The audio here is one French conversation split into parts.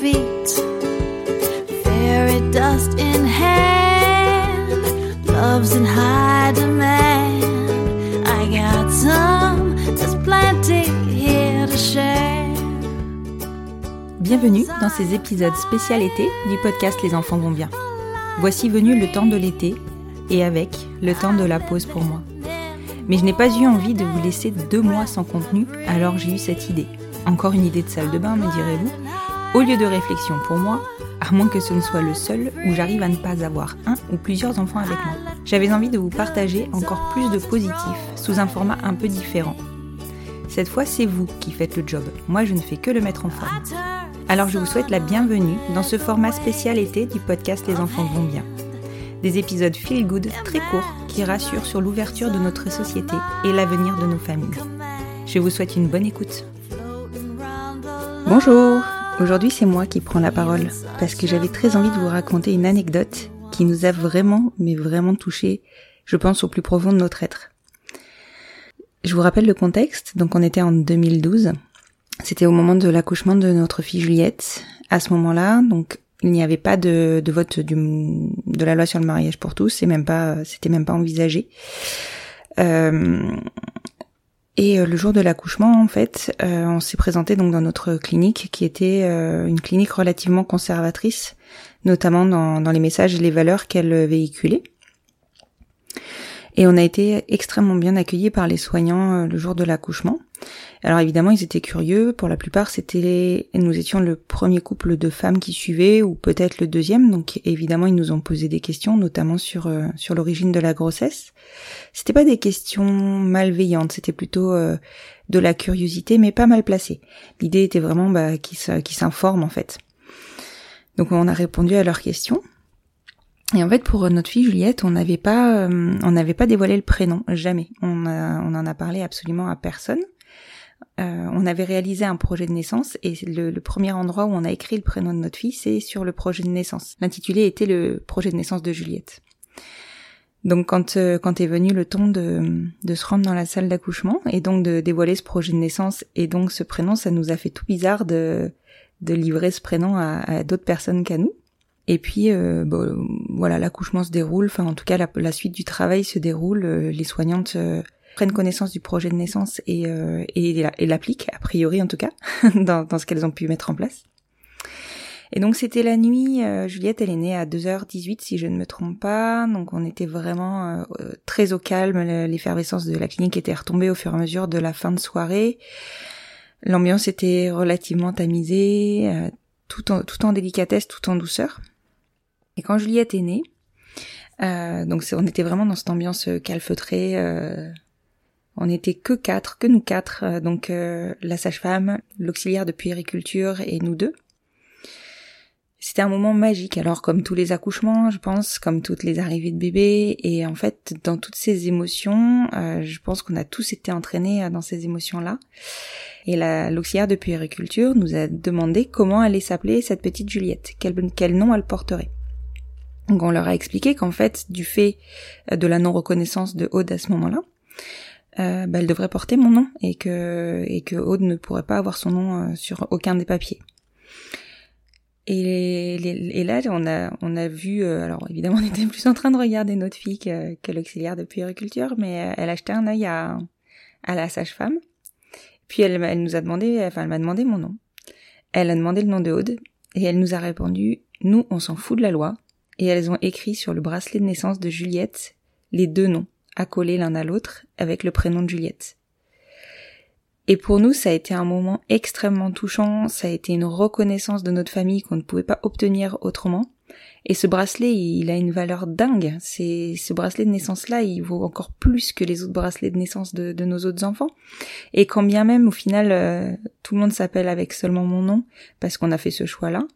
Feet. Fairy dust in love's in high demand. I got some, plenty here to share. Bienvenue dans ces épisodes spécial été du podcast Les enfants vont bien. Voici venu le temps de l'été et avec le temps de la pause pour moi. Mais je n'ai pas eu envie de vous laisser deux mois sans contenu, alors j'ai eu cette idée. Encore une idée de salle de bain, me direz-vous Au lieu de réflexion pour moi, à moins que ce ne soit le seul où j'arrive à ne pas avoir un ou plusieurs enfants avec moi. J'avais envie de vous partager encore plus de positifs sous un format un peu différent. Cette fois, c'est vous qui faites le job. Moi, je ne fais que le mettre en forme. Alors je vous souhaite la bienvenue dans ce format spécial été du podcast Les enfants vont bien. Des épisodes feel good très courts qui rassurent sur l'ouverture de notre société et l'avenir de nos familles. Je vous souhaite une bonne écoute. Bonjour, aujourd'hui c'est moi qui prends la parole parce que j'avais très envie de vous raconter une anecdote qui nous a vraiment, mais vraiment touché, je pense au plus profond de notre être. Je vous rappelle le contexte, donc on était en 2012 c'était au moment de l'accouchement de notre fille Juliette. À ce moment-là, donc il n'y avait pas de, vote de la loi sur le mariage pour tous, et même pas, c'était même pas envisagé. Euh, et le jour de l'accouchement, en fait, euh, on s'est présenté donc dans notre clinique, qui était euh, une clinique relativement conservatrice, notamment dans, dans les messages et les valeurs qu'elle véhiculait. Et on a été extrêmement bien accueillis par les soignants le jour de l'accouchement. Alors évidemment, ils étaient curieux. Pour la plupart, c'était nous étions le premier couple de femmes qui suivaient, ou peut-être le deuxième. Donc évidemment, ils nous ont posé des questions, notamment sur euh, sur l'origine de la grossesse. C'était pas des questions malveillantes, c'était plutôt euh, de la curiosité, mais pas mal placée. L'idée était vraiment bah, qu'ils s'informent en fait. Donc on a répondu à leurs questions. Et en fait, pour notre fille Juliette, on n'avait pas, euh, on n'avait pas dévoilé le prénom, jamais. On, a, on en a parlé absolument à personne. Euh, on avait réalisé un projet de naissance et le, premier endroit où on a écrit le prénom de notre fille, c'est sur le projet de naissance. L'intitulé était le projet de naissance de Juliette. Donc quand euh, est venu le temps de, se rendre dans la salle d'accouchement et donc de dévoiler ce projet de naissance et donc ce prénom, ça nous a fait tout bizarre de livrer ce prénom à d'autres personnes qu'à nous. Et puis euh, bon, voilà, l'accouchement se déroule, enfin en tout cas la, suite du travail se déroule, euh, les soignantes euh, prennent connaissance du projet de naissance et, euh, et, l'appliquent, a priori en tout cas, dans, ce qu'elles ont pu mettre en place. Et donc c'était la nuit, Juliette elle est née à 2h18 si je ne me trompe pas, donc on était vraiment très au calme, l'effervescence de la clinique était retombée au fur et à mesure de la fin de soirée. L'ambiance était relativement tamisée, tout en délicatesse, tout en douceur. Et quand Juliette est née, euh, donc on était vraiment dans cette ambiance calfeutrée, on n'était que quatre, que nous quatre, donc la sage-femme, l'auxiliaire de puériculture et nous deux. C'était un moment magique, alors comme tous les accouchements, je pense, comme toutes les arrivées de bébés, et en fait, dans toutes ces émotions, euh, je pense qu'on a tous été entraînés dans ces émotions-là. Et l'auxiliaire de puériculture nous a demandé comment allait s'appeler cette petite Juliette, quel, quel nom elle porterait. Donc on leur a expliqué qu'en fait, du fait de la non-reconnaissance de Aude à ce moment-là, euh, bah, elle devrait porter mon nom et que et que Aude ne pourrait pas avoir son nom euh, sur aucun des papiers. Et, et, là, on a, on a vu, euh, alors évidemment, on était plus en train de regarder notre fille que, l'auxiliaire de puériculture, mais elle a un œil à, à la sage-femme. Puis elle, elle nous a demandé, enfin elle m'a demandé mon nom. Elle a demandé le nom de Aude et elle nous a répondu nous on s'en fout de la loi et elles ont écrit sur le bracelet de naissance de Juliette les deux noms accolés l'un à l'autre avec le prénom de Juliette. Et pour nous, ça a été un moment extrêmement touchant, ça a été une reconnaissance de notre famille qu'on ne pouvait pas obtenir autrement. Et ce bracelet, il a une valeur dingue. Ce bracelet de naissance là, il vaut encore plus que les autres bracelets de naissance de, nos autres enfants. Et quand bien même, au final, euh, tout le monde s'appelle avec seulement mon nom parce qu'on a fait ce choix-là.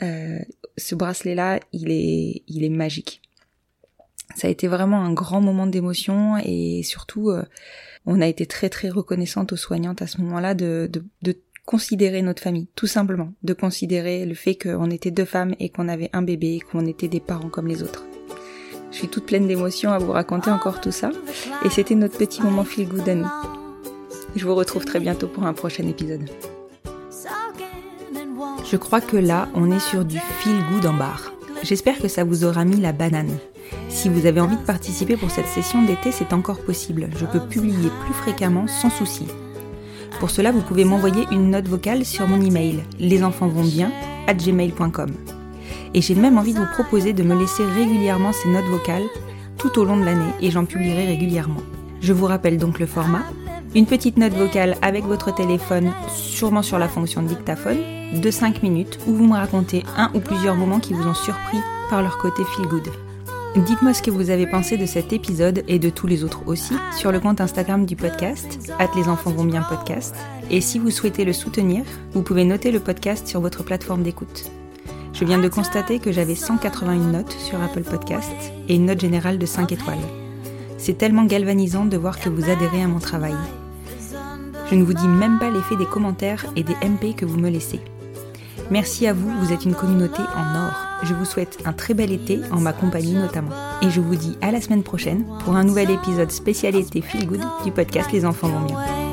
Euh, ce bracelet là, il est, il est magique. Ça a été vraiment un grand moment d'émotion et surtout, euh, on a été très très reconnaissante aux soignantes à ce moment-là de, de, de considérer notre famille, tout simplement, de considérer le fait qu'on était deux femmes et qu'on avait un bébé et qu'on était des parents comme les autres. Je suis toute pleine d'émotions à vous raconter encore tout ça, et c'était notre petit moment feel good à nous. Je vous retrouve très bientôt pour un prochain épisode. Je crois que là, on est sur du feel good en bar. J'espère que ça vous aura mis la banane. Si vous avez envie de participer pour cette session d'été, c'est encore possible. Je peux publier plus fréquemment sans souci. Pour cela, vous pouvez m'envoyer une note vocale sur mon email gmail.com Et j'ai même envie de vous proposer de me laisser régulièrement ces notes vocales tout au long de l'année et j'en publierai régulièrement. Je vous rappelle donc le format. Une petite note vocale avec votre téléphone, sûrement sur la fonction dictaphone, de 5 minutes où vous me racontez un ou plusieurs moments qui vous ont surpris par leur côté feel good. Dites-moi ce que vous avez pensé de cet épisode et de tous les autres aussi sur le compte Instagram du podcast, at les enfants vont bien podcast. Et si vous souhaitez le soutenir, vous pouvez noter le podcast sur votre plateforme d'écoute. Je viens de constater que j'avais 181 notes sur Apple Podcast et une note générale de 5 étoiles. C'est tellement galvanisant de voir que vous adhérez à mon travail. Je ne vous dis même pas l'effet des commentaires et des MP que vous me laissez. Merci à vous, vous êtes une communauté en or. Je vous souhaite un très bel été, en ma compagnie notamment. Et je vous dis à la semaine prochaine pour un nouvel épisode spécialité Feel Good du podcast Les enfants vont bien.